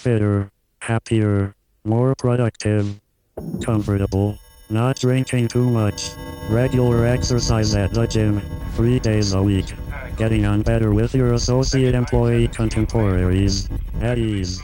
fitter, happier, more productive, comfortable, not drinking too much, regular exercise at the gym, three days a week, getting on better with your associate employee contemporaries, at ease.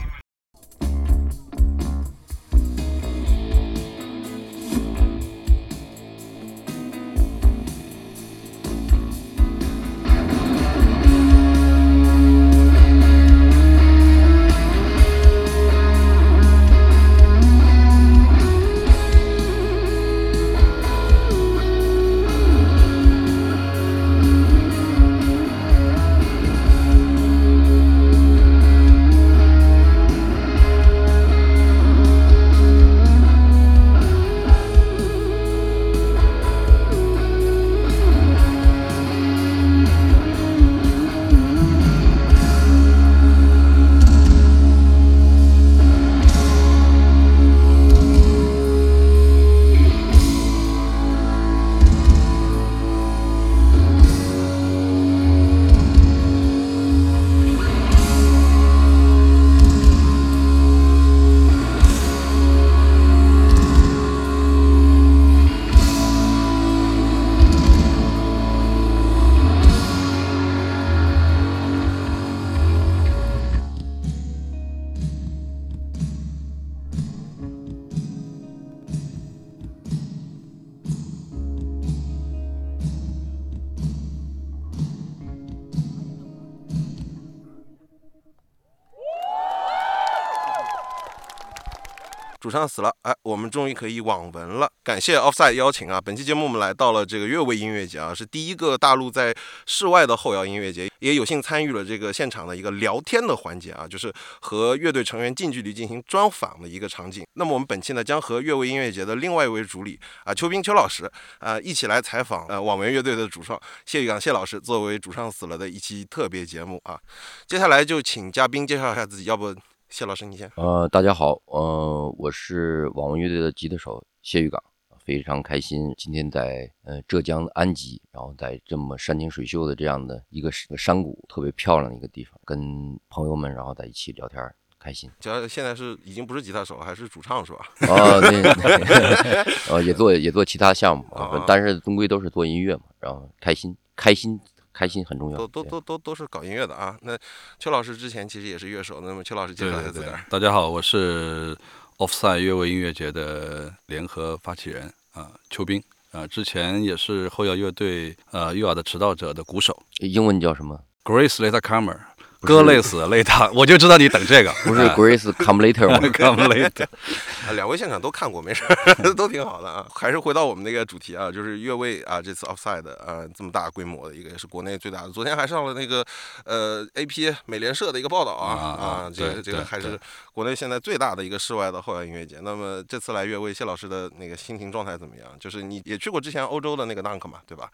上死了，哎，我们终于可以网文了。感谢 Offside 邀请啊！本期节目我们来到了这个越位音乐节啊，是第一个大陆在室外的后摇音乐节，也有幸参与了这个现场的一个聊天的环节啊，就是和乐队成员近距离进行专访的一个场景。那么我们本期呢，将和越位音乐节的另外一位主理啊，邱斌邱老师啊，一起来采访呃网文乐队的主创谢玉刚谢老师，作为主唱死了的一期特别节目啊。接下来就请嘉宾介绍一下自己，要不？谢老师，你先。呃，大家好，呃，我是网文乐队的吉他手谢玉岗，非常开心今天在呃浙江的安吉，然后在这么山清水秀的这样的一个山谷，特别漂亮的一个地方，跟朋友们然后在一起聊天，开心。主要现在是已经不是吉他手，还是主唱是吧？哦，对，呃，也做也做其他项目啊，但是终归都是做音乐嘛，然后开心，开心。开心很重要，都都都都都是搞音乐的啊。那邱老师之前其实也是乐手，那么邱老师介绍一下自己。大家好，我是 Offside 乐位音乐节的联合发起人啊，邱斌啊，之前也是后摇乐队呃《月儿的迟到者》的鼓手，英文叫什么？Grace Later-Comer。割累死累瘫，我就知道你等这个，不是 Grace Come Later 吗？Come Later，两位现场都看过，没事，都挺好的啊。还是回到我们那个主题啊，就是越位啊，这次 Offside 啊，这么大规模的一个，也是国内最大的。昨天还上了那个呃 AP 美联社的一个报道啊啊，这个这个还是国内现在最大的一个室外的后摇音乐节。那么这次来越位，谢老师的那个心情状态怎么样？就是你也去过之前欧洲的那个 Dunk 嘛，对吧？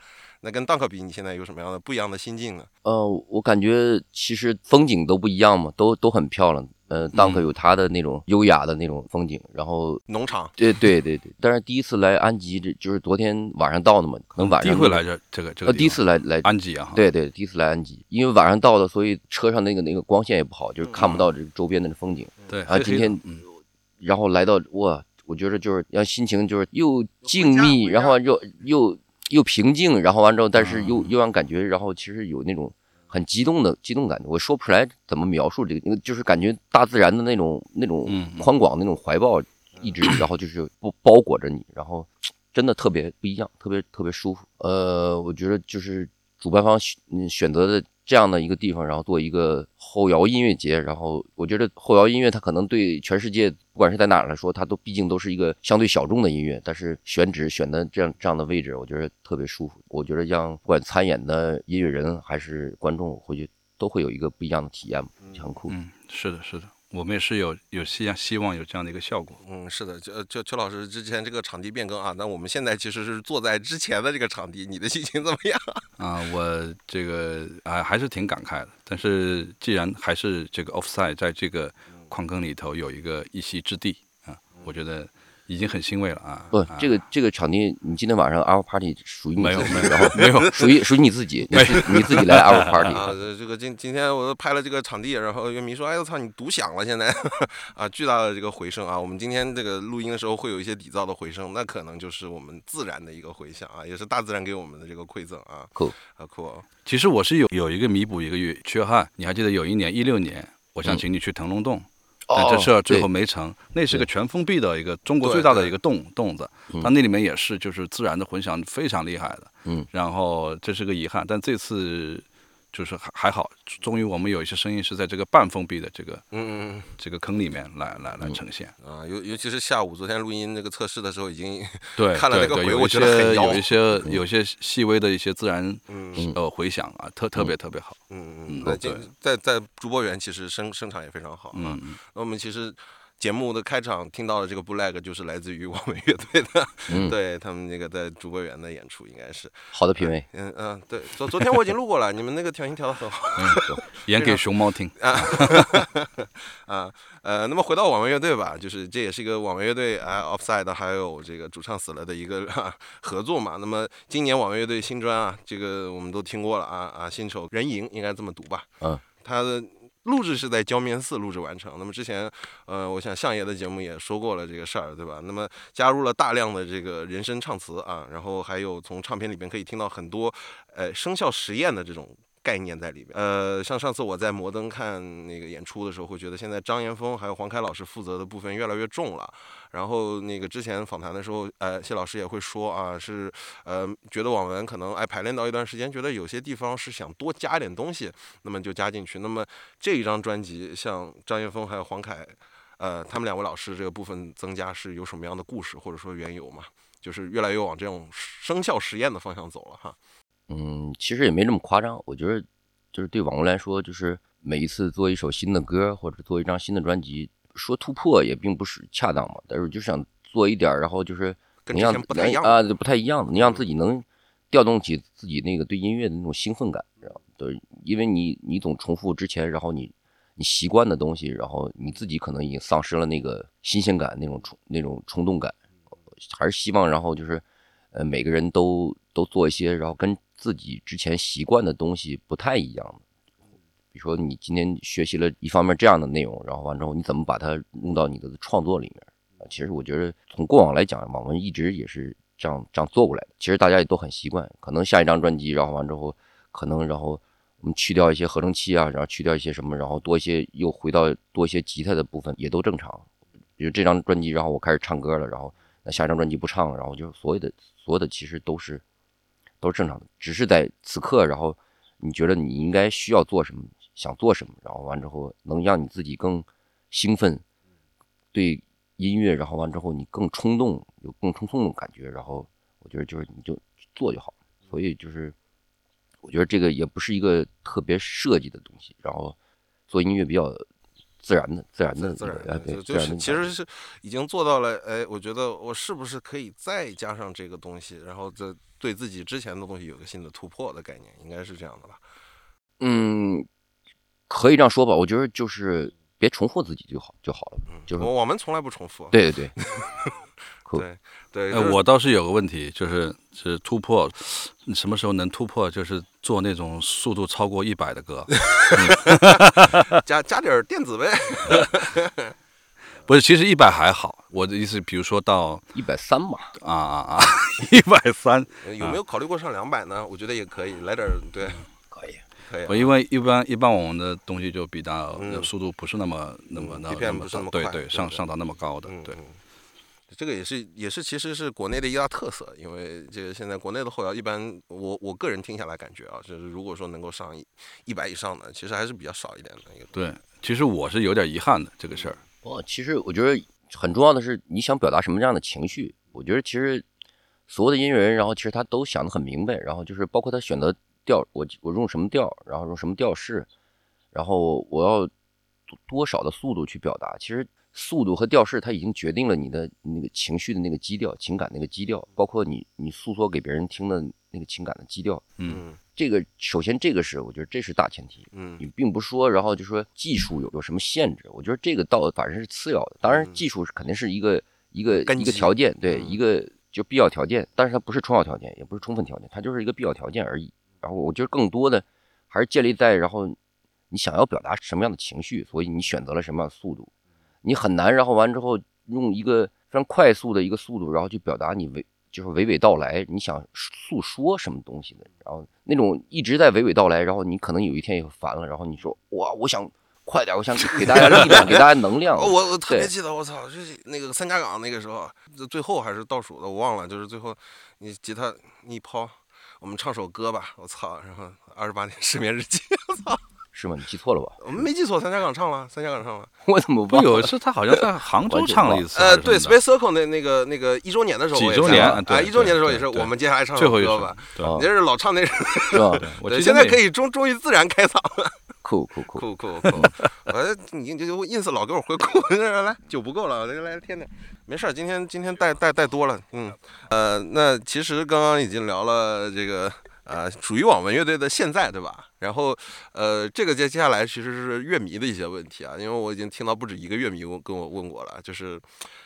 那跟 Dunk 比，你现在有什么样的不一样的心境呢？呃，我感觉其实。风景都不一样嘛，都都很漂亮。呃，Dunk 有它的那种优雅的那种风景，然后农场，对对对对。但是第一次来安吉，这就是昨天晚上到的嘛，可能晚上。第一回来这这个这个。第一次来来安吉啊。对对，第一次来安吉，因为晚上到的，所以车上那个那个光线也不好，就是看不到这周边的风景。对。啊，今天，然后来到哇，我觉得就是让心情就是又静谧，然后又又又平静，然后完之后，但是又又让感觉，然后其实有那种。很激动的激动感觉，我说不出来怎么描述这个，就是感觉大自然的那种那种宽广那种怀抱，一直然后就是不包裹着你，然后真的特别不一样，特别特别舒服。呃，我觉得就是主办方选选择的。这样的一个地方，然后做一个后摇音乐节，然后我觉得后摇音乐它可能对全世界不管是在哪儿来说，它都毕竟都是一个相对小众的音乐，但是选址选的这样这样的位置，我觉得特别舒服。我觉得让不管参演的音乐人还是观众回去都会有一个不一样的体验，很酷。嗯，是的，是的。我们也是有有希望希望有这样的一个效果。嗯，是的，就就邱老师之前这个场地变更啊，那我们现在其实是坐在之前的这个场地，你的心情怎么样？啊，我这个啊还是挺感慨的。但是既然还是这个 offside 在这个矿坑里头有一个一席之地啊，我觉得已经很欣慰了啊。不啊，这个这个场地，你今天晚上 Hour Party 属于你自己，没有没有然后没有属于属于你自己，你自你自己来 Hour 啊，Party。这这个今今天我拍了这个场地，然后乐迷说：“哎我操，你独享了现在 啊，巨大的这个回声啊！我们今天这个录音的时候会有一些底噪的回声，那可能就是我们自然的一个回响啊，也是大自然给我们的这个馈赠啊。酷啊酷哦，其实我是有有一个弥补一个缺缺憾，你还记得有一年一六年，我想嗯请你去腾龙洞，但这事儿最后没成。那是个全封闭的一个中国最大的一个洞洞子，它那里面也是就是自然的混响非常厉害的。嗯，然后这是个遗憾，但这次就是还还好，终于我们有一些声音是在这个半封闭的这个嗯嗯这个坑里面来来来呈现。嗯啊，尤尤其是下午昨天录音那个测试的时候，已经对，看了那个回我觉得有一些有一些细微的一些自然嗯呃回响啊，特特别特别好。嗯嗯嗯，那对今在在主播园其实声声场也非常好嗯那我们其实节目的开场听到的这个 Black 就是来自于我们乐队的，嗯对他们那个在主播园的演出应该是，好的品味，嗯嗯，对，昨昨天我已经录过了，你们那个调音调的很好嗯演给熊猫听。啊 啊。呃，那么回到网文乐队吧，就是这也是一个网文乐队啊，Offside 还有这个主唱死了的一个、啊、合作嘛。那么今年网文乐队新专啊，这个我们都听过了啊啊，新手人影应该这么读吧？嗯，他的。录制是在焦面寺录制完成。那么之前，呃，我想相爷的节目也说过了这个事儿，对吧？那么加入了大量的这个人声唱词啊，然后还有从唱片里边可以听到很多，呃，声效实验的这种概念在里面。呃，像上次我在摩登看那个演出的时候，会觉得现在张岩峰还有黄凯老师负责的部分越来越重了。然后那个之前访谈的时候，呃，谢老师也会说啊，是呃，觉得网文可能哎排练到一段时间，觉得有些地方是想多加一点东西，那么就加进去。那么这一张专辑，像张岩峰还有黄凯，呃，他们两位老师这个部分增加是有什么样的故事或者说缘由吗？就是越来越往这种声效实验的方向走了哈。嗯，其实也没这么夸张。我觉得，就是对网络来说，就是每一次做一首新的歌或者做一张新的专辑，说突破也并不是恰当嘛。但是就想做一点，然后就是跟之能让前不太一样啊，不太一样的，你让自己能调动起自己那个对音乐的那种兴奋感，知道吗？对，因为你你总重复之前，然后你你习惯的东西，然后你自己可能已经丧失了那个新鲜感，那种冲那种冲动感，还是希望然后就是呃每个人都都做一些，然后跟自己之前习惯的东西不太一样。比如说你今天学习了一方面这样的内容，然后完之后你怎么把它弄到你的创作里面？其实我觉得从过往来讲，网文一直也是这样这样做过来的。其实大家也都很习惯，可能下一张专辑，然后完之后，可能然后我们去掉一些合成器啊，然后去掉一些什么，然后多一些又回到多一些吉他的部分，也都正常。比如这张专辑，然后我开始唱歌了，然后那下一张专辑不唱了，然后就所有的所有的其实都是都是正常的，只是在此刻，然后你觉得你应该需要做什么，想做什么，然后完之后能让你自己更兴奋，对音乐，然后完之后你更冲动，有更冲动的感觉，然后我觉得就是你就做就好。所以就是我觉得这个也不是一个特别设计的东西，然后做音乐比较自然的、自然的、自然的，就是其实是已经做到了。哎，我觉得我是不是可以再加上这个东西，然后这对自己之前的东西有个新的突破的概念，应该是这样的吧？嗯，可以这样说吧。我觉得就是别重复自己就好就好了，嗯就是我我们从来不重复。对对对，对 对，呃，就是我倒是有个问题，就是是突破，你什么时候能突破？就是做那种速度超过一百的歌，加加点电子呗。不是，其实一百还好。我的意思，比如说到一百三嘛，啊啊啊，一百三，有没有考虑过上两百呢？我觉得也可以，来点对，可以。可以啊。我因为一般一般我们的东西就比较嗯速度不是那么那么嗯那么不是那么对对快对对上上到那么高的对。这个也是也是其实是国内的一大特色，因为这个现在国内的后摇一般，我我个人听下来感觉啊，就是如果说能够上一一百以上的，其实还是比较少一点的一个。对，其实我是有点遗憾的这个事儿。哦，其实我觉得很重要的是你想表达什么样的情绪。我觉得其实所有的音乐人，然后其实他都想得很明白，然后就是包括他选择调，我我用什么调，然后用什么调式，然后我要多多少的速度去表达。其实速度和调式，它已经决定了你的那个情绪的那个基调、情感那个基调，包括你你诉说给别人听的那个情感的基调。嗯这个首先这个是我觉得这是大前提。嗯你并不说，然后就说技术有有什么限制，我觉得这个倒反正是次要的。当然，嗯技术是肯定是一个一个一个条件，对，嗯一个就必要条件，但是它不是充要条件，也不是充分条件，它就是一个必要条件而已。然后我觉得更多的还是建立在然后你想要表达什么样的情绪，所以你选择了什么样的速度，你很难，然后完之后用一个非常快速的一个速度，然后去表达你娓就是娓娓道来，你想诉说什么东西的，然后那种一直在娓娓道来，然后你可能有一天也烦了，然后你说哇，我想快点，我想给大家力量，给大家能量。哦我我特别记得，我操，就是那个三家港那个时候，最后还是倒数的，我忘了，就是最后你吉他你一抛，我们唱首歌吧，我操，然后二十八天失眠日记，是吗？你记错了吧？我们没记错，三家港唱了，三家港唱了。我怎么不？有一次他好像在杭州唱了一次，呃，对，Space Circle 那那个那个一周年的时候几周年啊一周年的时候也是，我们接下来唱最后一首吧。，对啊你这是老唱那首，是吧？对，现在可以终终于自然开嗓了，酷酷酷！酷酷酷！我你这就 ins 老给我回酷，来来酒不够了，来来添点，没事儿，今天今天带带带多了，嗯，呃，那其实刚刚已经聊了这个呃属于网文乐队的现在，对吧？然后呃，这个接接下来其实是乐迷的一些问题啊，因为我已经听到不止一个乐迷问跟我问过了，就是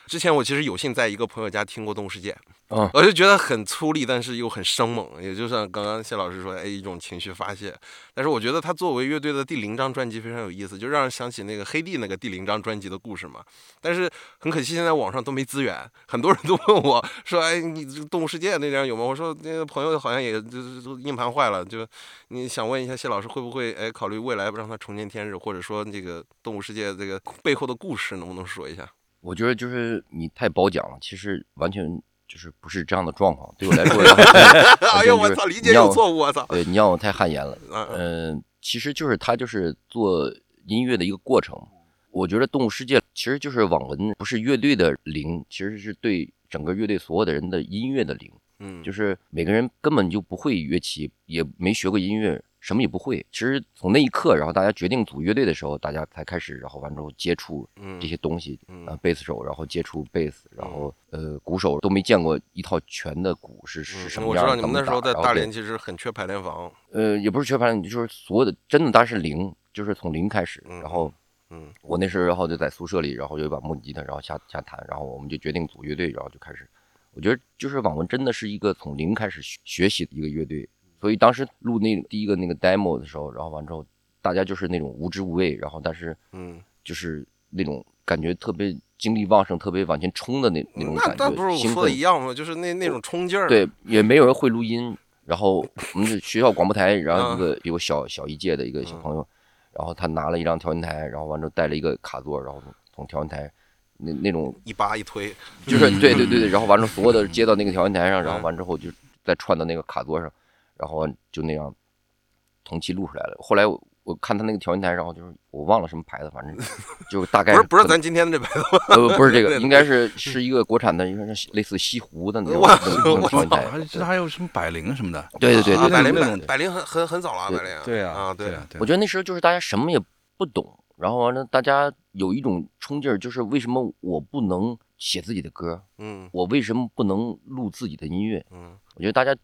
之前我其实有幸在一个朋友家听过《动物世界》，嗯我就觉得很粗粝，但是又很生猛，也就像刚刚谢老师说，哎，一种情绪发泄。但是我觉得他作为乐队的第零张专辑非常有意思，就让人想起那个黑帝那个第零张专辑的故事嘛。但是很可惜，现在网上都没资源，很多人都问我说，哎，你这个《动物世界》那张有吗？我说那个朋友好像也就是就硬盘坏了，就你想问一下谢老师会不会哎考虑未来让他重见天日，或者说这个《动物世界》这个背后的故事能不能说一下？我觉得就是你太褒奖了，其实完全就是不是这样的状况。对我来说，哎呦，我操，理解有误。错误，我操！对，你让我太汗颜了。嗯，其实就是他就是做音乐的一个过程。我觉得《动物世界》其实就是网文，不是乐队的零，其实是对整个乐队所有的人的音乐的零。嗯，就是每个人根本就不会乐器，也没学过音乐，什么也不会。其实从那一刻，然后大家决定组乐队的时候，大家才开始，然后完之后接触嗯这些东西。嗯啊，贝斯手，然后接触贝斯，然后呃，鼓手都没见过一套全的鼓是是什么样的。嗯我知道你们那时候在大连其实很缺排练房，呃，也不是缺排练，就是所有的真的，当时零，就是从零开始。嗯然后嗯我那时候，然后就在宿舍里，然后有一把木吉他，然后瞎瞎弹，然后我们就决定组乐队，然后就开始。我觉得就是网文真的是一个从零开始学学习的一个乐队，所以当时录那第一个那个 demo 的时候，然后完之后，大家就是那种无知无畏，然后但是嗯，就是那种感觉特别精力旺盛、特别往前冲的那那种感那那不是我说的奋一样吗？就是那那种冲劲儿，对，也没有人会录音。然后我们是学校广播台，然后一嗯个比我小小一届的一个小朋友，然后他拿了一张调音台，然后完之后带了一个卡座，然后从调音台那那种一扒一推，就是对对对对，然后完之后 所有的接到那个调音台上，然后嗯完之后就再串到那个卡座上，然后就那样同期录出来了。后来我我看他那个调音台，然后就是我忘了什么牌子，反正 就大概不是不是咱今天的这牌子，呃不是这个，应该是是一个国产的，应该是类似西湖的那种我那种调音台。还记得还有什么百灵什么的，对对对百灵百百灵很很很早了，对百灵，对啊啊对啊，我觉得那时候就是大家什么也不懂，然后完了大家有一种冲劲儿，就是为什么我不能写自己的歌？嗯我为什么不能录自己的音乐？嗯我觉得大家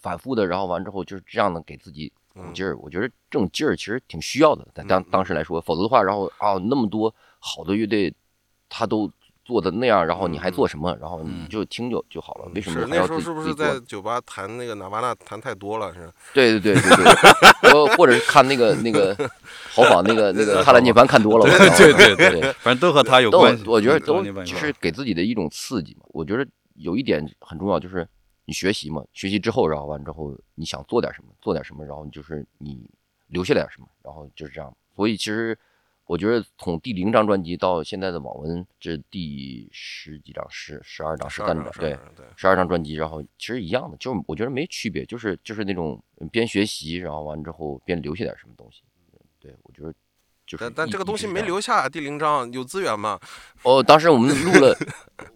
反复的，然后完之后就是这样的给自己鼓劲儿。我觉得这种劲儿其实挺需要的，在当当时来说，否则的话，然后啊那么多好的乐队，他都做的那样，然后你还做什么？然后你就听就就好了，为什么那时候是不是在？酒吧弹那个纳瓦纳弹太多了是？对对对对对，或或者是看那个那个 豪仿那个那个踏蓝涅槃看多了，对对对对对，反正都和他有关系。我觉得都就是给自己的一种刺激嘛。我觉得有一点很重要，就是你学习嘛，学习之后，然后完之后你想做点什么，做点什么，然后就是你留下点什么，然后就是这样。所以其实我觉得从第零张专辑到现在的网文，这第十几张、十十二张、十三张，对，对，十二张专辑，然后其实一样的，就是我觉得没区别，就是就是那种边学习，然后完之后边留下点什么东西。对，我觉得就是但但这个东西没。留下，第零章有资源吗？哦，当时我们录了，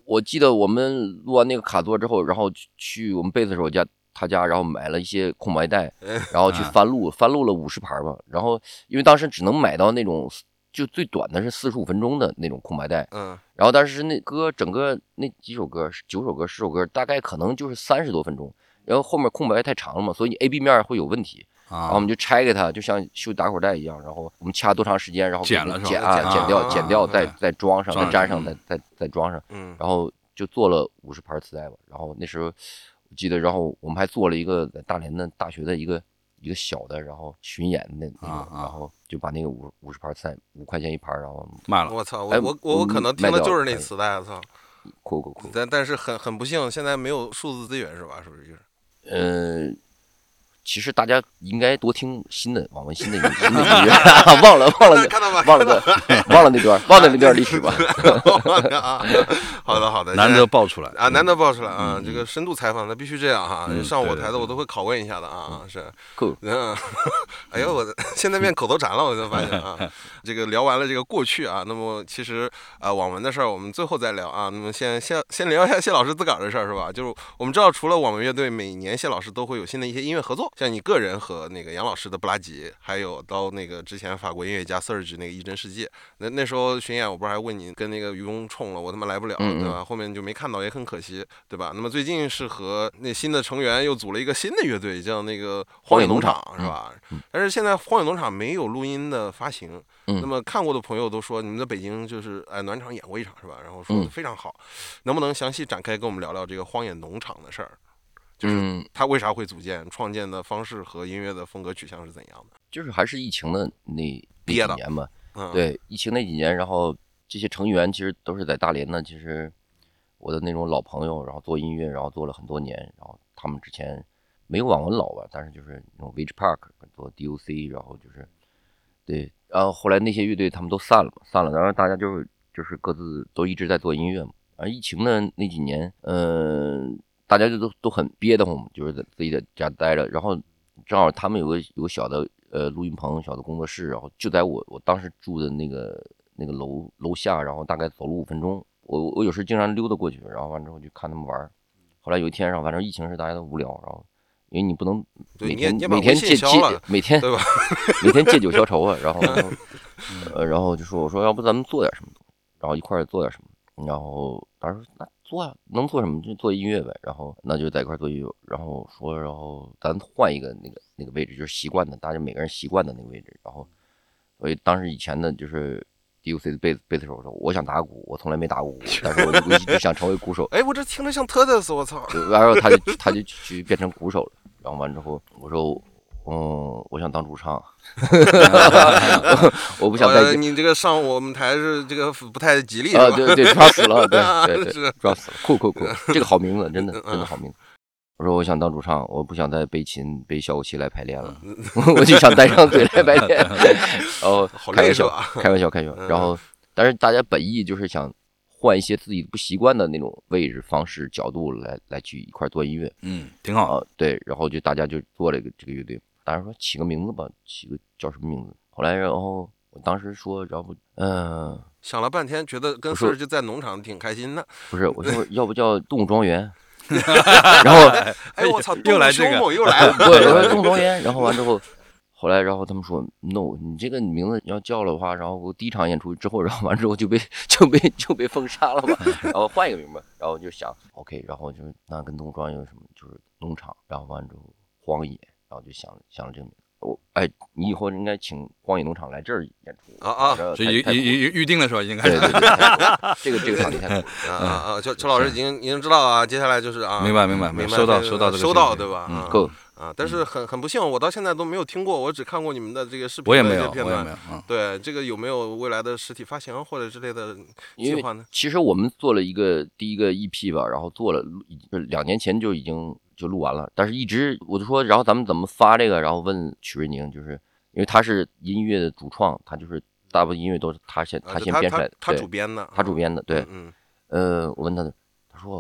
我记得我们录完那个卡座之后，然后去去我们贝斯手家他家，然后买了一些空白带，然后去啊翻录，翻录了五十盘吧。然后因为当时只能买到那种就最短的是四十五分钟的那种空白带，嗯然后但是那歌整个那几首歌，九首歌、十首歌，大概可能就是三十多分钟。然后后面空白太长了嘛，所以 A、B 面会有问题，然后我啊们就拆开它，就像修打口袋一样，然后我们掐多长时间，然后剪了剪啊，剪剪掉，啊剪掉，再啊再装上，再粘上，嗯再再再装上，嗯然后就做了五十盘磁带吧。然后那时候我记得，然后我们还做了一个在大连的大学的一个一个小的，然后巡演的那个，然后就把那个五五十盘磁带五块钱一盘，然后卖了。我操，我哎我我我我可能听的就是那磁带，我操！酷酷酷。但但是很很不幸，现在没有数字资源是吧？是不是就是？呃，其实大家应该多听新的网文新的音新的音乐，忘了忘了看到吧？忘了个 忘了那段忘了那段历史吧。啊，好的好的，难得爆出来啊，难得爆出来啊！嗯这个深度采访，那必须这样哈。嗯上我台的我都会拷问一下的啊，是。酷，嗯，哎呦，我现在变口头禅了，我就发现啊，这个聊完了这个过去啊，那么其实啊，网文的事儿我们最后再聊啊。那么先先先聊一下谢老师自个儿的事儿是吧？就是我们知道，除了网文乐队，每年谢老师都会有新的一些音乐合作，像你个人和那个杨老师的布拉吉，还有到那个之前法国音乐家 Serge 那个一真世界，那那时候巡演我不是还问你跟那个愚公冲了，我他妈来不了，对吧？后面就没看到，也很可惜，对吧？那么最近是和那新的成员又组了一个新的乐队，叫那个荒野农场，是吧？但是现在荒野农场没有录音的发行，嗯那么看过的朋友都说你们在北京就是哎暖场演过一场是吧？然后说的非常好，能不能详细展开跟我们聊聊这个荒野农场的事儿？就是嗯，他为啥会组建，创建的方式和音乐的风格取向是怎样的？就是还是疫情的那那几年嘛。嗯，，对，疫情那几年，然后这些成员其实都是在大连呢。其实我的那种老朋友，然后做音乐，然后做了很多年，然后他们之前没有网文老吧，但是就是那种 Village Park 做 DOC，然后就是对，然后后来那些乐队他们都散了嘛，散了，然后大家就是就是各自都一直在做音乐嘛。而疫情的那几年，嗯、大家就都都很憋得慌，就是在自己在家待着，然后正好他们有个有个小的呃录音棚、小的工作室，然后就在我我当时住的那个那个楼楼下，然后大概走了五分钟，我我有时经常溜达过去，然后完之后就看他们玩儿。后来有一天，然后反正疫情是大家都无聊，然后因为你不能每天每天借借每天对吧？每天借酒消愁啊，然后然 后呃然后就说我说要不咱们做点什么，然后一块儿做点什么，然后当时说那做呀，能做什么就做音乐呗，然后那就在一块做音乐，然后说然后咱换一个那个那个位置，就是习惯的，大家每个人习惯的那个位置，然后所以当时以前的就是 DUC 的贝斯贝斯手说我想打鼓，我从来没打过鼓，但是我一直想成为鼓手，哎，我这听着像 t u r s 我操！对然后他就他就去变成鼓手了，然后完之后我说。嗯，我想当主唱，我不想再呃你这个上我们台是这个不太吉利，是啊，吧？对对，抓死了，对 对对，抓死了，酷酷酷，这个好名字，真的嗯真的好名字。我说我想当主唱，我不想再背琴背小武器来排练了，嗯 我就想带上嘴来排练。然后开玩笑开玩笑，开玩嗯笑。然后，但是大家本意就是想换一些自己不习惯的那种位置、方式、角度来来去一块做音乐嗯，挺好。啊。对，然后就大家就做了一个这个乐队，大家说起个名字吧，起个叫什么名字？后来然后我当时说，要不嗯。想了半天，觉得跟不是 Serge 在农场挺开心的。不是，我说要不叫动物庄园，然后哎，我操，又来这个又来了。对，我说动物庄园，然后完之后，后来然后他们说 no，你这个名字你要叫了的话，然后我第一场演出之后，然后完之后就被就被就被封杀了嘛，然后换一个名吧，然后就想 OK，然后就那跟动物庄园有什么，就是农场，然后完之后荒野，然后就想想了这个名字。我哎，你以后应该请光影农场来这儿演出啊啊这这已已已预定的时候已经开始对对对，这个这个场地太酷了。啊啊啊！邱邱老师已经已经知道啊，接下来就是啊，明白明白明白，收到收到收到对吧？嗯啊够啊！但是很很不幸，我到现在都没有听过，我只看过你们的这个视频，我也没有，我也没。有。嗯，对，这个有没有未来的实体发行或者之类的计划呢？其实我们做了一个第一个 EP 吧，然后做了录就两年前就已经就录完了，但是一直我就说，然后咱们怎么发这个？然后问曲瑞宁，就是因为他是音乐的主创，他就是大部分音乐都是他先他先编出来的，他对主编的，他主编的，对，嗯，呃，我问他，他说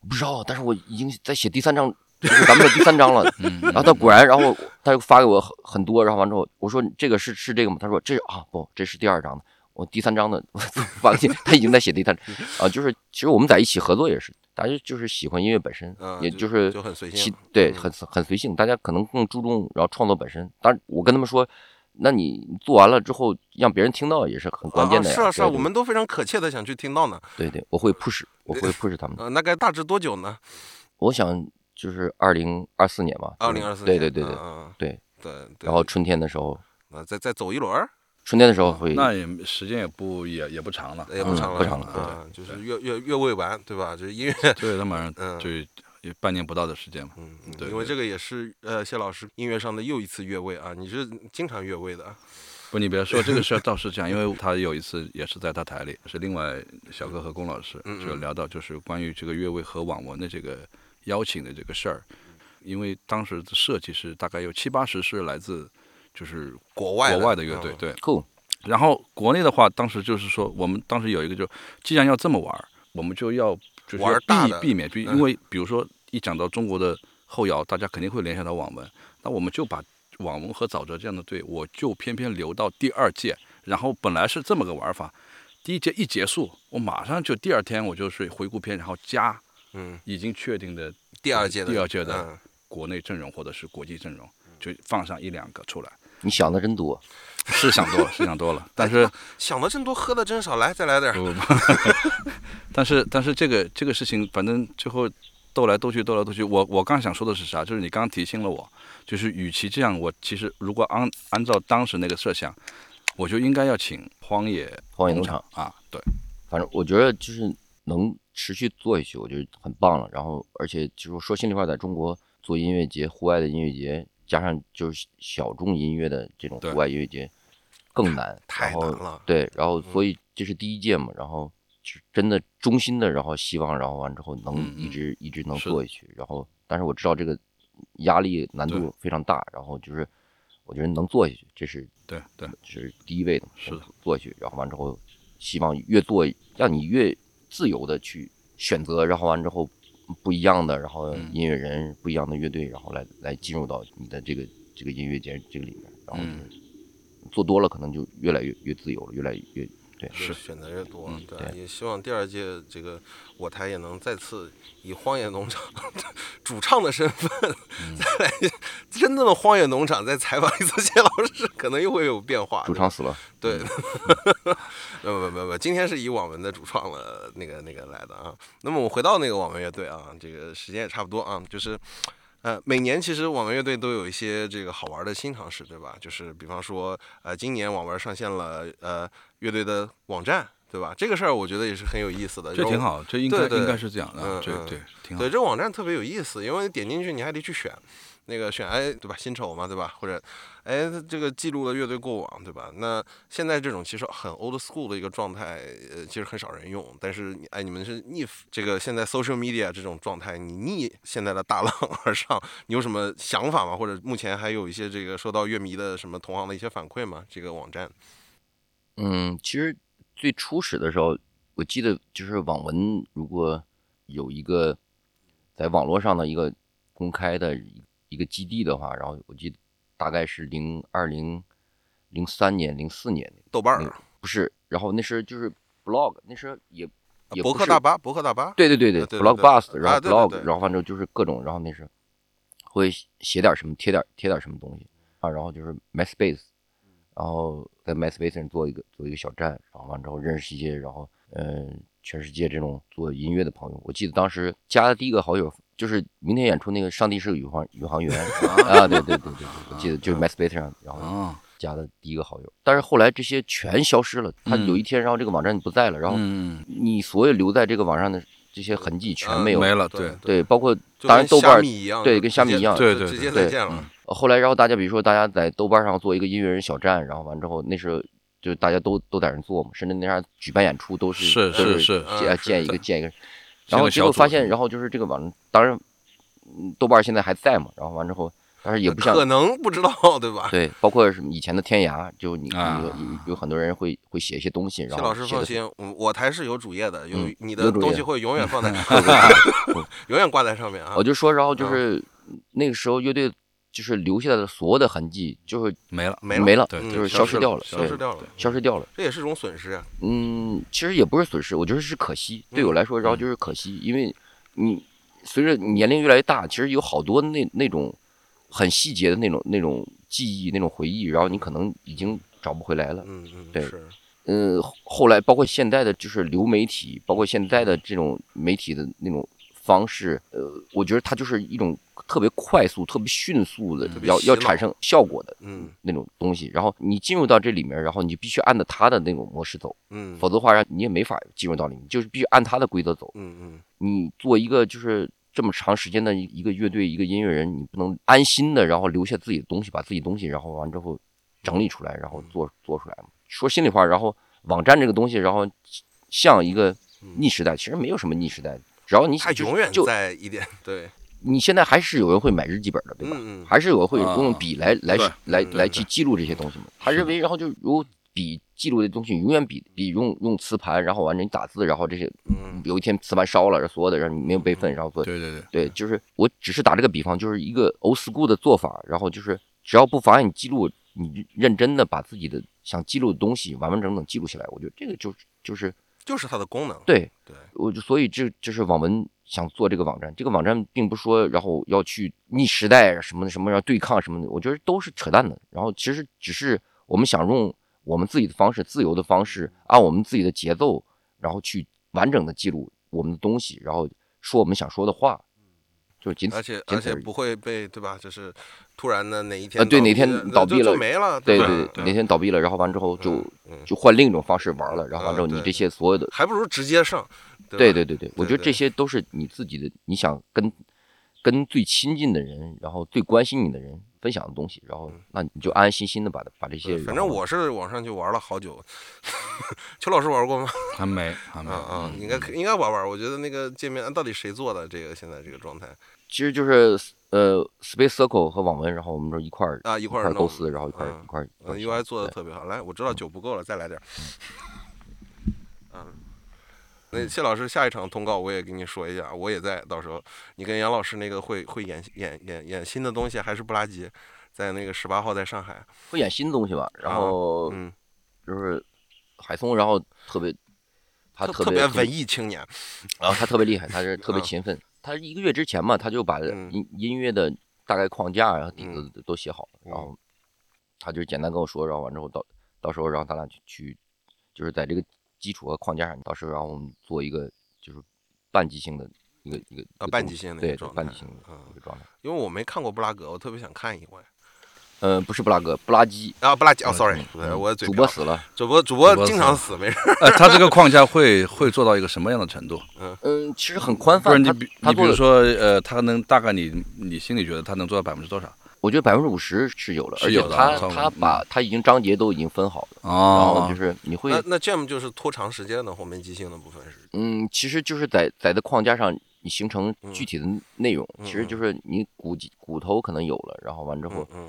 我不知道，但是我已经在写第三章，就是咱们的第三章了。嗯然后他果然，然后他就发给我很很多，然后完之后我说这个是是这个吗？他说这啊不，这是第二章的。我第三章的 我发给你，他已经在写第三啊，就是其实我们在一起合作也是，大家就是喜欢音乐本身，嗯也就是就很随性其对，嗯很很随性，大家可能更注重然后创作本身。当然，我跟他们说，那你做完了之后让别人听到也是很关键的呀。是啊是啊，我们都非常渴切的想去听到呢。对对，我会 push，我会 push 他们。呃，大概大致多久呢？我想就是二零二四年吧，二零二四对对对对嗯，对。对对。然后春天的时候，啊，再再走一轮儿，春天的时候会那也时间也不也也不长了，也不长了，不长了啊，就是越越越未完，对吧？就是音乐，对，他马嗯上就也半年不到的时间嘛。嗯，嗯对对因为这个也是呃谢老师音乐上的又一次越位啊，你是经常越位的啊，不，你别说这个事儿倒是这样，因为他有一次也是在他台里，是另外小哥和龚老师就聊到就是关于这个越位和网文的这个邀请的这个事儿，因为当时的设计是大概有七八十是来自就是国外国外的乐队，嗯。对。酷，然后国内的话，当时就是说，我们当时有一个就，既然要这么玩，我们就要就是避避免，避，嗯。因为比如说一讲到中国的后摇，大家肯定会联想到网文，那我们就把网文和沼泽这样的队，我就偏偏留到第二届，然后本来是这么个玩法，第一届一结束，我马上就第二天我就是回顾片，然后加嗯，已经确定的第二届的第二届的嗯。国内阵容或者是国际阵容，就放上一两个出来，你想的真多。是想多了，是想多了，但是。想的真多，喝的真少，来再来点儿，不不，但是但是这个这个事情，反正最后斗来斗去，斗来斗去。我我刚想说的是啥？就是你刚刚提醒了我，就是与其这样，我其实如果按按照当时那个设想，我就应该要请荒野荒野农场啊，对，反正我觉得就是能持续做下去，我觉得很棒了。然后，而且就是说心里话，在中国做音乐节、户外的音乐节，加上就是小众音乐的这种户外音乐节，更难。太然后难了。对，然后嗯。所以这是第一届嘛，然后是真的衷心的，然后希望，然后完之后能一直一直能做下去。然后，但是我知道这个压力难度非常大，然后就是我觉得能做下去，这是对对，是第一位的嘛，是的。做下去，然后完之后，希望越做让你越自由的去选择，然后完之后不一样的，然后嗯。音乐人、不一样的乐队，然后来来进入到你的这个这个音乐节这个里面，然后嗯就是做多了，可能就越来越越自由了，越来越对。是选择越多，嗯对，对也希望第二届这个我台也能再次以荒野农场 主唱的身份，嗯再来真正的荒野农场再采访一次谢老师，可能又会有变化。主唱死了，对，不不不不，今天是以网文的主创了那个那个来的啊。那么我们回到那个网文乐队啊，这个时间也差不多啊，就是。呃，每年其实网文乐队都有一些这个好玩的新尝试，对吧？就是比方说，呃，今年网文上线了呃乐队的网站，对吧？这个事儿我觉得也是很有意思的，这挺。好，这应该对对应该是这样的嗯，对嗯对，挺好对，。这网站特别有意思，因为你点进去你还得去选，那个选哎，对吧？新丑嘛，对吧？或者哎，这个记录了乐队过往，对吧？那现在这种其实很 old school 的一个状态，呃，其实很少人用。但是哎，你们是逆这个现在 social media 这种状态，你逆现在的大浪 而上，你有什么想法吗？或者目前还有一些这个收到乐迷的什么同行的一些反馈吗？这个网站，嗯，其实最初始的时候，我记得就是网文如果有一个在网络上的一个公开的一一个基地的话，然后我记得大概是零二零零三年、零四年，豆瓣不是，然后那时候就是 blog，那时候也也博客大巴，博客大巴，对对对呃对对 b l o g 对 bus，然后 blog，对。然后反正就是各种，然后那是会写点什么，贴点贴点什么东西啊，然后就是 MySpace，然后在 MySpace 上做一个做一个小站，然后完之后认识一些，然后嗯、全世界这种做音乐的朋友。我记得当时加的第一个好友就是明天演出那个上帝是个宇航宇航员。啊，对对对对对，我记得就是 MySpace 上，然后啊，加的第一个好友，但是后来这些全消失了，他嗯。有一天然后这个网站不在了，然后嗯，你所有留在这个网上的这些痕迹全嗯没有了。没了，对对，包括当然豆瓣儿虾米一样，对跟虾米一样对对就直接对再见了。呃后来，然后大家比如说大家在豆瓣上做一个音乐人小站，然后完之后那时候就大家都都在那做嘛，甚至那啥举办演出都是是是是建嗯建一个是建一个，然后结果发现，然后就是这个网，当然嗯豆瓣现在还在嘛，然后完之后，但是也不像可能不知道，对吧？对，包括什么以前的天涯，就你有有很多人会会写一些东西，然后老师放心，我我台是有主页的，有嗯你的东西会永远放在 永远挂在上面啊我。就说，然后就嗯是那个时候乐队就是留下来的所有的痕迹，就是没了，没了没了，就是消失掉了，对消失掉了，消失掉了。这也是种损失啊。嗯，其实也不是损失，我觉得是可惜。对我来说，然后就是可惜，因为你随着年龄越来越大，其实有好多那那种很细节的那种那种记忆、那种回忆，然后你可能已经找不回来了。嗯嗯，对，嗯，后来包括现在的就是流媒体，包括现在的这种媒体的那种方式，呃，我觉得它就是一种特别快速、特别迅速的要要产生效果的嗯那种东西。然后你进入到这里面，然后你就必须按照它的那种模式走，嗯否则的话，你也没法进入到里面，就是必须按它的规则走。嗯嗯你做一个就是这么长时间的一一个乐队一个音乐人，你不能安心的，然后留下自己的东西，把自己东西，然后完之后整理出来，然后做做出来嘛。说心里话，然后网站这个东西，然后像一个逆时代，其实没有什么逆时代，只要你永远就在一点，对，你现在还是有人会买日记本的，对吧？还是有人会啊用笔来来来来去记录这些东西嘛？他认为，然后就如果笔记录的东西永远比比用用磁盘，然后完了你打字，然后这些嗯。有一天磁盘烧了，所有的让你没有备份，然后做对对对，对，就是我只是打这个比方，就是一个 old school 的做法，然后就是只要不妨碍你记录，你认真的把自己的想记录的东西完完整整记录下来，我觉得这个就是就是就是它的功能，对对，我就所以这就是网文想做这个网站，这个网站并不是说然后要去逆时代什么的什么要对抗什么的，我觉得都是扯淡的。然后其实只是我们想用我们自己的方式、自由的方式，按我们自己的节奏，然后去完整的记录我们的东西，然后说我们想说的话，就仅此而且而已。而且不会被对吧？就是突然的哪一天呃对哪天倒闭了就没了，对吧对，哪天倒闭了，然后完之后就嗯就换另一种方式玩了，然后完之后嗯对你这些所有的还不如直接上，对对对对对，我觉得这些都是你自己的，你想跟跟最亲近的人，然后最关心你的人分享的东西，然后那你就安安心心的把把这些嗯对，反正我是网上就玩了好久。邱老师玩过吗？还没还没啊啊，嗯应该应该玩玩。我觉得那个界面到底谁做的？这个现在这个状态其实就是呃，Space Circle 和网文，然后我们这一块儿啊，一一块儿构思，然后一块儿嗯一块儿，UI 做的特别好。来，我知道酒不够了，再来点儿。嗯，那谢老师下一场通告我也跟你说一下，我也在，到时候你跟杨老师那个会会演演演演新的东西，还是不拉吉，在那个十八号在上海。会演新东西吧，然啊后嗯，就是海松，然后特别他特别别文艺青年。然后他特别厉害，他是 特别嗯勤奋。他一个月之前嘛，他就把嗯音音乐的大概框架然后底子都写好然后他就简单跟我说，然后完之后到到时候让咱俩去去，就是在这个基础和框架上，到时候让我们做一个就是半即兴的一个一个啊半即兴的一对个状态半即兴的嗯一个状态。因为我没看过布拉格，我特别想看一回。嗯，不是布拉格，布拉基。啊，布拉基哦，sorry，嗯我主播死了。主播主播经常死死，没事。呃，他这个框架会会做到一个什么样的程度？嗯嗯，其实很宽泛。不是你比你比如说，呃，他能大概你你心里觉得他能做到百分之多少？我觉得百分之五十是有了，是而且的差不多他把他已经章节都已经分好了，然后哦就，是你会那那 Jam 就是拖长时间的后面即兴的部分是。嗯，其实就是在在这框架上，你形成嗯具体的内容，嗯其实就是你骨肌骨头可能有了，然后完之后，嗯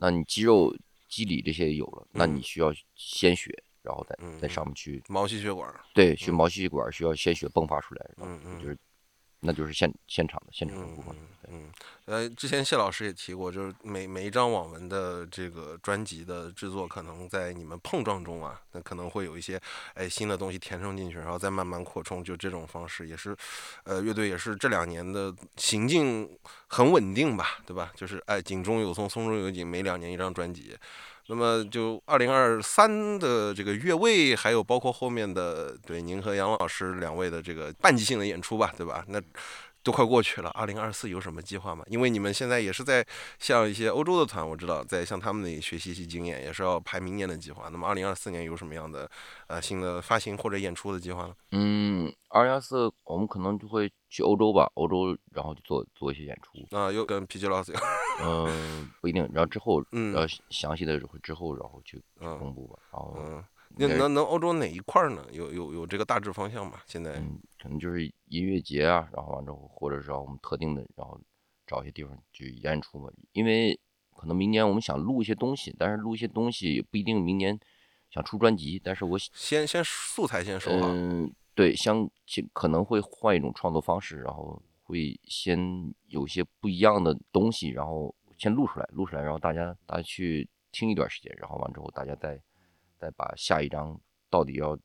那你肌肉、肌理这些有了，那嗯。你需要鲜血，然后在嗯在上面去毛细血管。对，去毛细血管需要鲜血迸发出来，然后嗯嗯。就是那就是现现场的现场的嗯部分。嗯，呃，之前谢老师也提过，就是每每一张网文的这个专辑的制作，可能在你们碰撞中啊，那可能会有一些哎新的东西填充进去，然后再慢慢扩充，就这种方式也是，呃，乐队也是这两年的行进很稳定吧，对吧？就是哎井中有松，松中有井，每两年一张专辑。那么就二零二三的这个越位，还有包括后面的对您和杨老师两位的这个半即兴的演出吧，对吧？那都快过去了，二零二四有什么计划吗？因为你们现在也是在向一些欧洲的团，我知道在向他们那里学习一些经验，也是要排明年的计划。那么二零二四年有什么样的呃新的发行或者演出的计划呢？嗯，二零二四我们可能就会去欧洲吧，欧洲然后就做做一些演出，啊、又跟 PG 老师有，嗯，不一定，然后之后嗯详细的会之后然后去公布吧，然后那能能欧洲哪一块呢？有有有这个大致方向吗？现在嗯，可能就是音乐节啊，然后完之后，或者是让我们特定的，然后找一些地方去演出嘛。因为可能明年我们想录一些东西，但是录一些东西也不一定明年想出专辑。但是我先先素材先收好，嗯，对，相其可能会换一种创作方式，然后会先有些不一样的东西，然后先录出来，录出来，然后大家大家去听一段时间，然后完之后大家再再把下一章到底要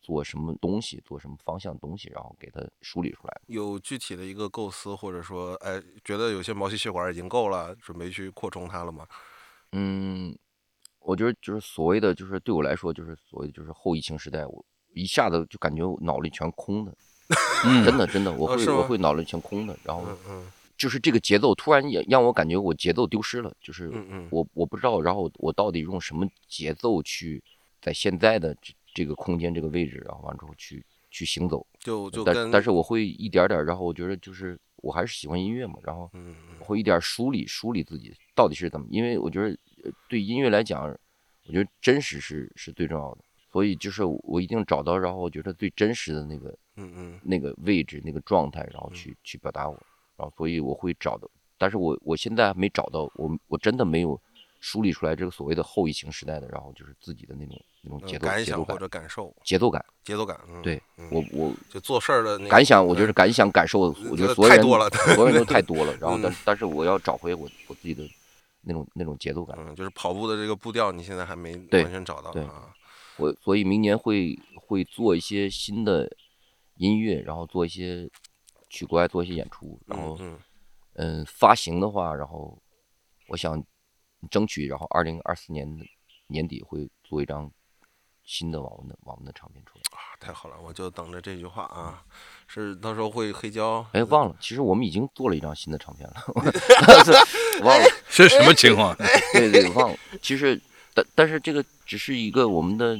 做什么东西，做什么方向的东西，然后给它梳理出来。有具体的一个构思，或者说哎觉得有些毛细血管已经够了，准备去扩充它了吗？嗯，我觉得就是所谓的，就是对我来说，就是所谓的就是后疫情时代，我一下子就感觉我脑力全空的，嗯，真的真的，我会、哦我会脑力全空的，然后嗯嗯就是这个节奏突然也让我感觉我节奏丢失了，就是我我不知道，然后我到底用什么节奏去在现在的这这个空间这个位置，然后完之后去去行走，但就就但但是我会一点点，然后我觉得就是我还是喜欢音乐嘛，然后我会一点梳理梳理自己到底是怎么，因为我觉得呃对音乐来讲，我觉得真实是是最重要的，所以就是我一定找到，然后我觉得最真实的那个嗯嗯。那个位置、那个状态，然后去去表达我，然后所以我会找的，但是我我现在还没找到，我我真的没有梳理出来这个所谓的后疫情时代的，然后就是自己的那种那种嗯节奏感想或者感受节奏感，节奏感，嗯对嗯我我就做事儿的那个感想，我觉得感想感受，我觉得所有人太多了所有人都太多了，然后但嗯但是我要找回我我自己的那种那种节奏感，嗯，就是跑步的这个步调，你现在还没对完全找到对啊。我所以明年会会做一些新的音乐，然后做一些去国外做一些演出，然后嗯嗯发行的话，然后我想争取，然后二零二四年年底会做一张新的网文的网文的唱片出来。啊，太好了，我就等着这句话啊，是到时候会黑胶。哎，忘了，其实我们已经做了一张新的唱片了，忘了。这 什么情况？对对，忘了。其实，但但是这个只是一个我们的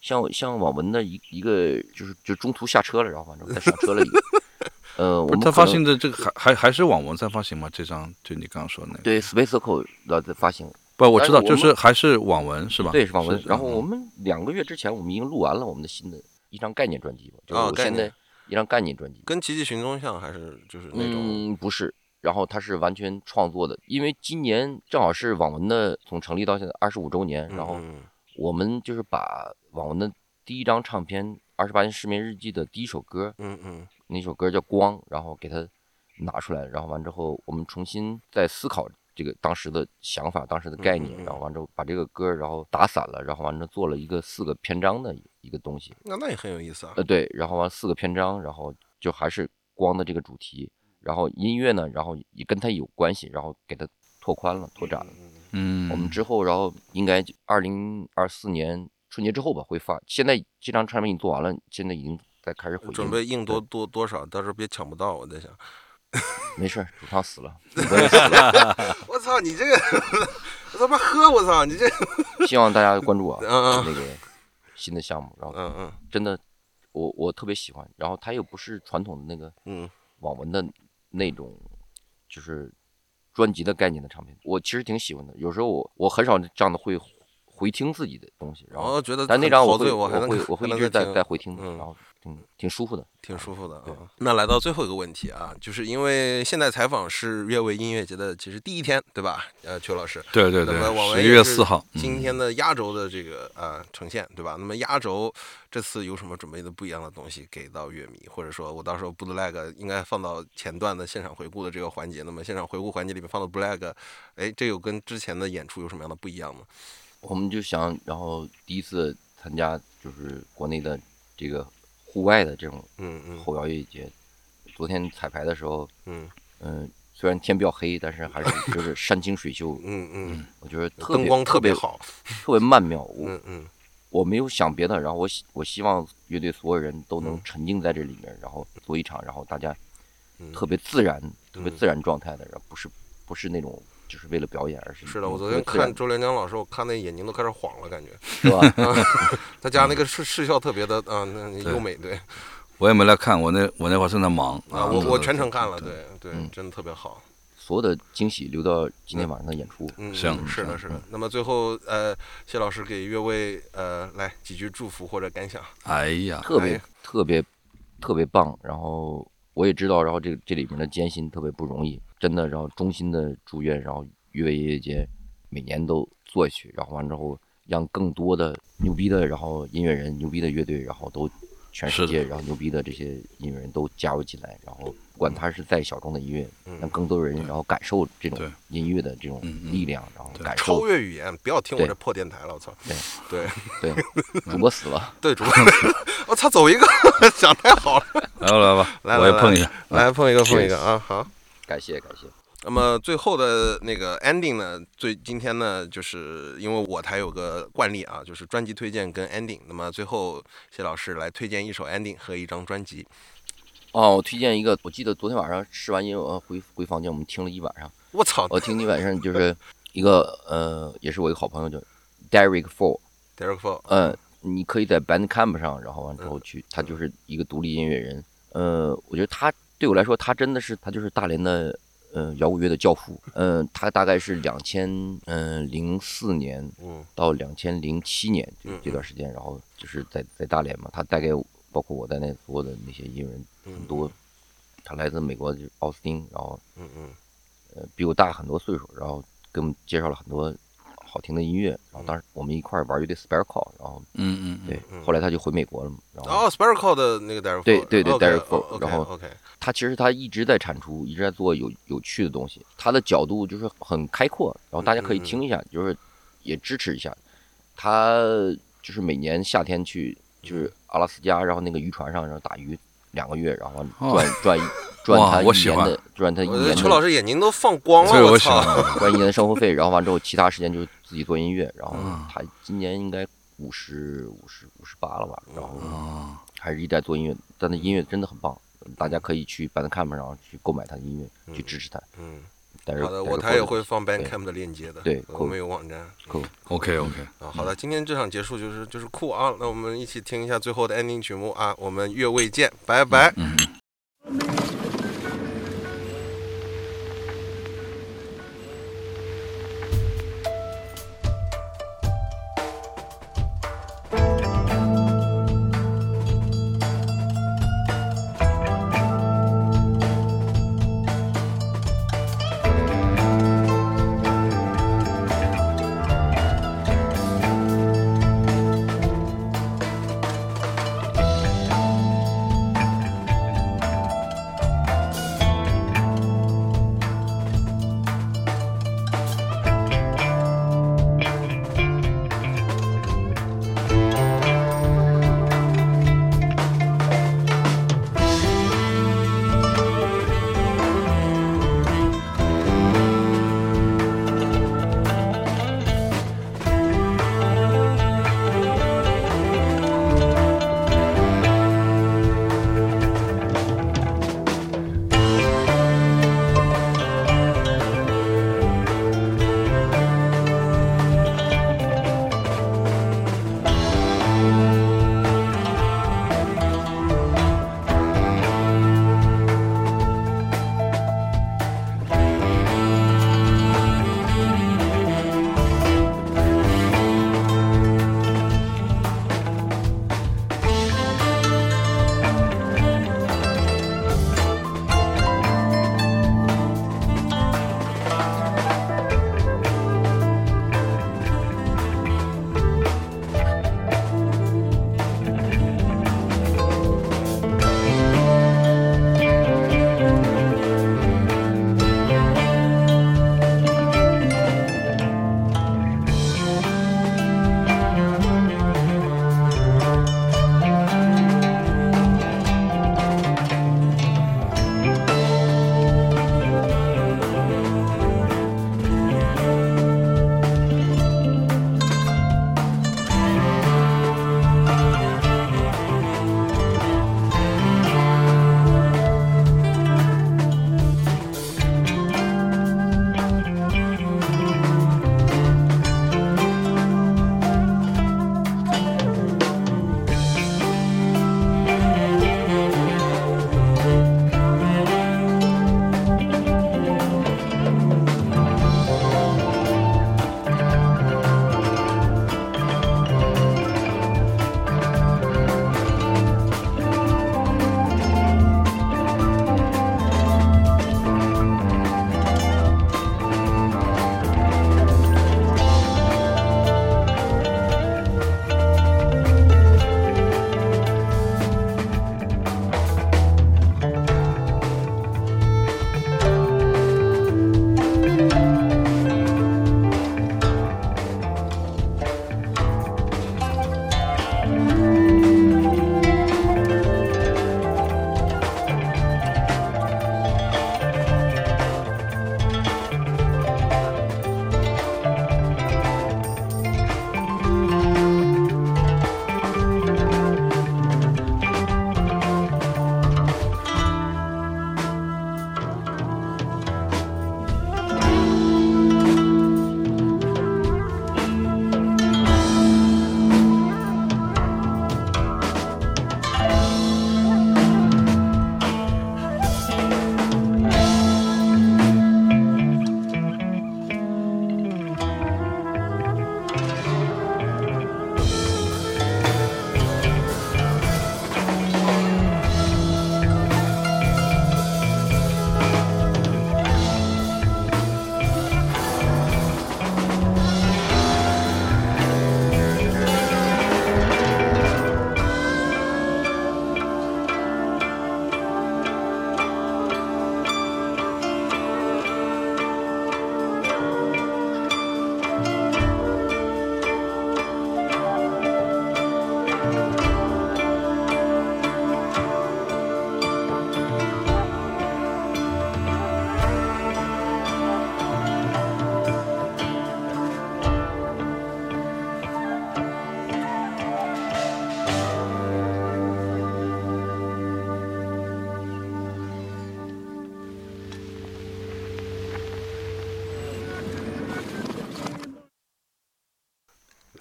像像网文的一一个，就是就中途下车了，然后反正再上车了一个。呃，我不是他发行的这个还还还是网文在发行吗？这张就你刚刚说的那个？对 Space Circle 要在发行，不，我知道，就是还是网文是吧？对，是网文。然后嗯我们两个月之前，我们已经录完了我们的新的一张概念专辑吧，就是我现在一张概念专辑。跟奇迹寻踪像还是就是那种嗯，不是，然后它是完全创作的，因为今年正好是网文的从成立到现在二十五周年，然后嗯我们就是把网文的第一张唱片《二十八年失眠日记》的第一首歌，嗯嗯那首歌叫《光》，然后给它拿出来，然后完之后，我们重新再思考这个当时的想法、当时的概念然后完之后把这个歌然后打散了，然后完之后做了一个四个篇章的一个东西。那那也很有意思啊。呃，对，然后完四个篇章，然后就还是光的这个主题，然后音乐呢，然后也跟它有关系，然后给它拓宽了、拓展了。嗯，我们之后，然后应该二零二四年春节之后吧会发。现在这张唱片已经做完了，现在已经在开始回准备硬多多多少？到时候别抢不到。我在想，没事，主唱死了，我也死了。我操，你这个我他妈喝，我操，你这 希望大家关注啊，嗯嗯那个新的项目，然后嗯嗯真的我我特别喜欢，然后它又不是传统的那个嗯网文的那种，就是专辑的概念的唱片，我其实挺喜欢的。有时候我我很少这样的会回听自己的东西，然后觉得但那张我会我会我会一直在在回听然后挺挺舒服的。挺舒服的啊。那来到最后一个问题啊，就是因为现在采访是乐味音乐节的其实第一天，对吧？呃，邱老师，对对对十一月四号，今嗯天的压轴的这个呃呈现，对吧？那么压轴这次有什么准备的不一样的东西给到乐迷，或者说我到时候 bootleg 应该放到前段的现场回顾的这个环节。那么现场回顾环节里面放到 bootleg，哎，这有跟之前的演出有什么样的不一样吗？我们就想，然后第一次参加就是国内的这个户外的这种嗯嗯后摇乐节。昨天彩排的时候，嗯嗯、虽然天比较黑，但是还是 就是山清水秀，嗯嗯，我觉得灯光特别好。特别曼妙。我嗯嗯我没有想别的，然后我希我希望乐队所有人都能嗯沉浸在这里面，然后做一场，然后大家嗯，特别自然、特别嗯自然状态的，然后不是不是那种就是为了表演，而是是的，我昨天看周连江老师，我看那眼睛都开始晃了，感觉 是吧？他家那个视视效特别的啊，那优美，对 我也没来看，我那我那会儿正在忙啊，我我全程看了，对对真的特别好。所有的惊喜留到今天晚上的演出。嗯，行嗯是的，是的。那么最后，呃，谢老师给岳卫呃来几句祝福或者感想。哎呀，特别哎特别特别棒。然后我也知道，然后这这里面的艰辛特别不容易，真的。然后衷心的祝愿，然后乐乐音乐节每年都做下去，然后完之后让更多的牛逼的，然后音乐人、牛逼的乐队，然后都全世界，然后牛逼的这些音乐人都加入进来，然后不管他是再小众的音乐，嗯让更多人然后感受这种音乐的这种力量，然后感受超越语言，不要听我对这破电台了，我操！对对 对，主播死了，对，主播，我操，走一个，讲太好了，来吧来吧，来来我也碰一下。来碰一个，碰一个啊，好。感谢感谢。那么最后的那个 ending 呢？最今天呢，就是因为我台有个惯例啊，就是专辑推荐跟 ending。那么最后谢老师来推荐一首 ending 和一张专辑。哦，我推荐一个，我记得昨天晚上试完音乐回回房间，我们听了一晚上。我操我听一晚上就是一个呃，也是我一个好朋友叫 Derek Ford，，Derek Fall，嗯，你可以在 Bandcamp 上，然后完之后去，他就是一个独立音乐人。呃，我觉得他对我来说，他真的是他就是大连的呃摇滚乐的教父。嗯、他大概是两千嗯零四年嗯到两千零七年这嗯这段时间，然后就是在在大连嘛，他带给我包括我在内所有的那些音乐人很多。他来自美国就是奥斯汀，然后嗯嗯呃比我大很多岁数，然后给我们介绍了很多好听的音乐。然后当时我们一块儿玩乐队 Spare Call，然后嗯嗯对，后来他就回美国了嘛，然后哦 s p a r c l 的那个 Derek，对对对哦 Fall，OK，然后 OK，他其实他一直在产出，一直在做有有趣的东西，他的角度就是很开阔，然后大家可以听一下，就是也支持一下。他就是每年夏天去就是阿拉斯加，然后那个渔船上然后打鱼两个月，然后赚赚赚他一年的赚他一年的邱老师眼睛都放光了，我操！赚一年的生活费，然后完之后其他时间就是自己做音乐，然后嗯他今年应该五十五十五十八了吧，然后哦，还是一直在做音乐，但他音乐真的很棒，大家可以去 Bandcamp 上去购买他的音乐，去支持他。嗯，但是好的，我台也会放 Bandcamp 的链接的，对我们有网站。cool OK OK，啊，好的，今天这场结束就是就是酷啊，那我们一起听一下最后的 ending 曲目啊，我们月未见，拜拜。嗯。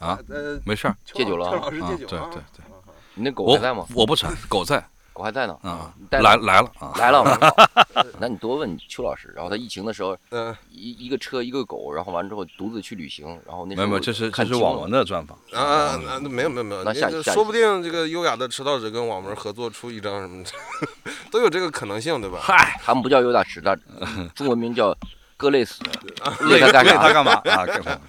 啊，呃，没事儿 戒酒了啊邱老师啊，戒酒啊对对对，你那狗还在吗？我不馋，狗在 狗还在呢。啊来来了啊，来了，那你多问邱老师。然后他疫情的时候，嗯一一个车一个狗，然后完之后独自去旅行，然后那没有没有，这是这是网文的专访啊啊没有没有没有，那下下这说不定这个优雅的迟到者跟网文合作出一张什么的，都有这个可能性，对吧？嗨，他们不叫优雅迟到中文名叫哥累死，累累他干啥？累他干嘛啊？干嘛